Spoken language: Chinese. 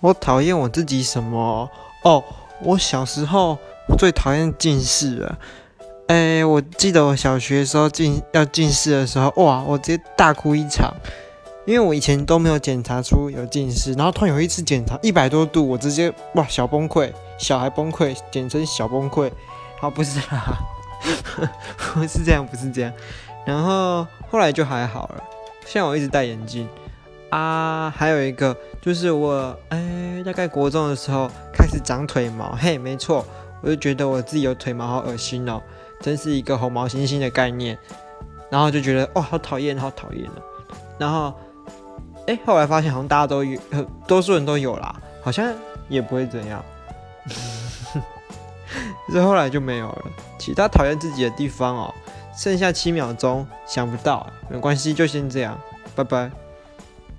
我讨厌我自己什么？哦，我小时候最讨厌近视了。哎，我记得我小学的时候近要近视的时候，哇，我直接大哭一场，因为我以前都没有检查出有近视，然后突然有一次检查一百多度，我直接哇小崩溃，小孩崩溃，简称小崩溃。好，不是啦，不是这样，不是这样。然后后来就还好了，现在我一直戴眼镜啊。还有一个就是我哎，大概国中的时候开始长腿毛，嘿，没错，我就觉得我自己有腿毛好恶心哦。真是一个红毛猩猩的概念，然后就觉得哦，好讨厌，好讨厌。然后，哎，后来发现好像大家都有，多数人都有啦，好像也不会怎样。这后来就没有了。其他讨厌自己的地方哦，剩下七秒钟想不到，没关系，就先这样，拜拜。